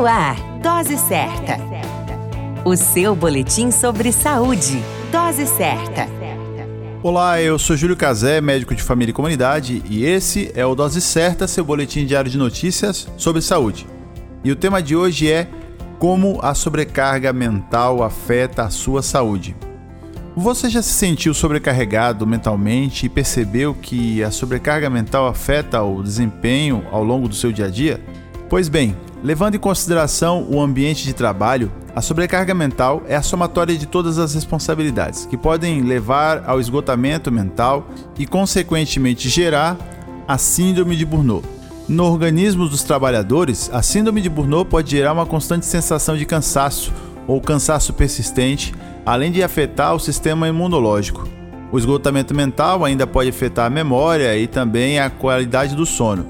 No ar, Dose Certa. O seu boletim sobre saúde. Dose Certa. Olá, eu sou Júlio Cazé, médico de família e comunidade, e esse é o Dose Certa, seu boletim diário de notícias sobre saúde. E o tema de hoje é como a sobrecarga mental afeta a sua saúde. Você já se sentiu sobrecarregado mentalmente e percebeu que a sobrecarga mental afeta o desempenho ao longo do seu dia a dia? Pois bem, levando em consideração o ambiente de trabalho, a sobrecarga mental é a somatória de todas as responsabilidades que podem levar ao esgotamento mental e, consequentemente, gerar a Síndrome de Burnout. No organismo dos trabalhadores, a Síndrome de Burnout pode gerar uma constante sensação de cansaço ou cansaço persistente além de afetar o sistema imunológico. O esgotamento mental ainda pode afetar a memória e também a qualidade do sono.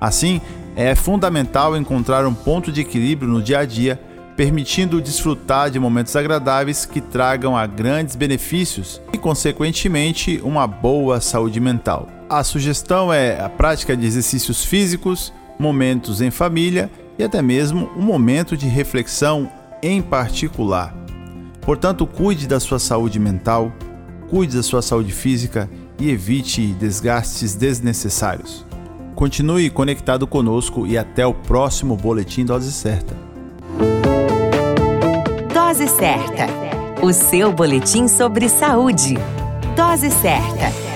Assim, é fundamental encontrar um ponto de equilíbrio no dia a dia, permitindo desfrutar de momentos agradáveis que tragam a grandes benefícios e, consequentemente, uma boa saúde mental. A sugestão é a prática de exercícios físicos, momentos em família e até mesmo um momento de reflexão em particular. Portanto, cuide da sua saúde mental, cuide da sua saúde física e evite desgastes desnecessários. Continue conectado conosco e até o próximo Boletim Dose Certa. Dose Certa o seu boletim sobre saúde. Dose certa